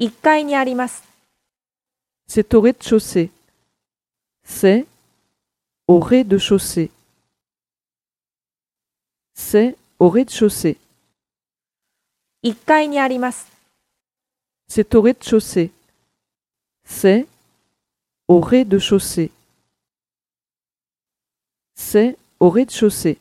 1階にあります。C'est au rez-de-chaussée. C'est au rez-de-chaussée. C'est au rez-de-chaussée. 1階にあります。C'est au rez-de-chaussée. C'est au rez-de-chaussée. C'est au rez-de-chaussée.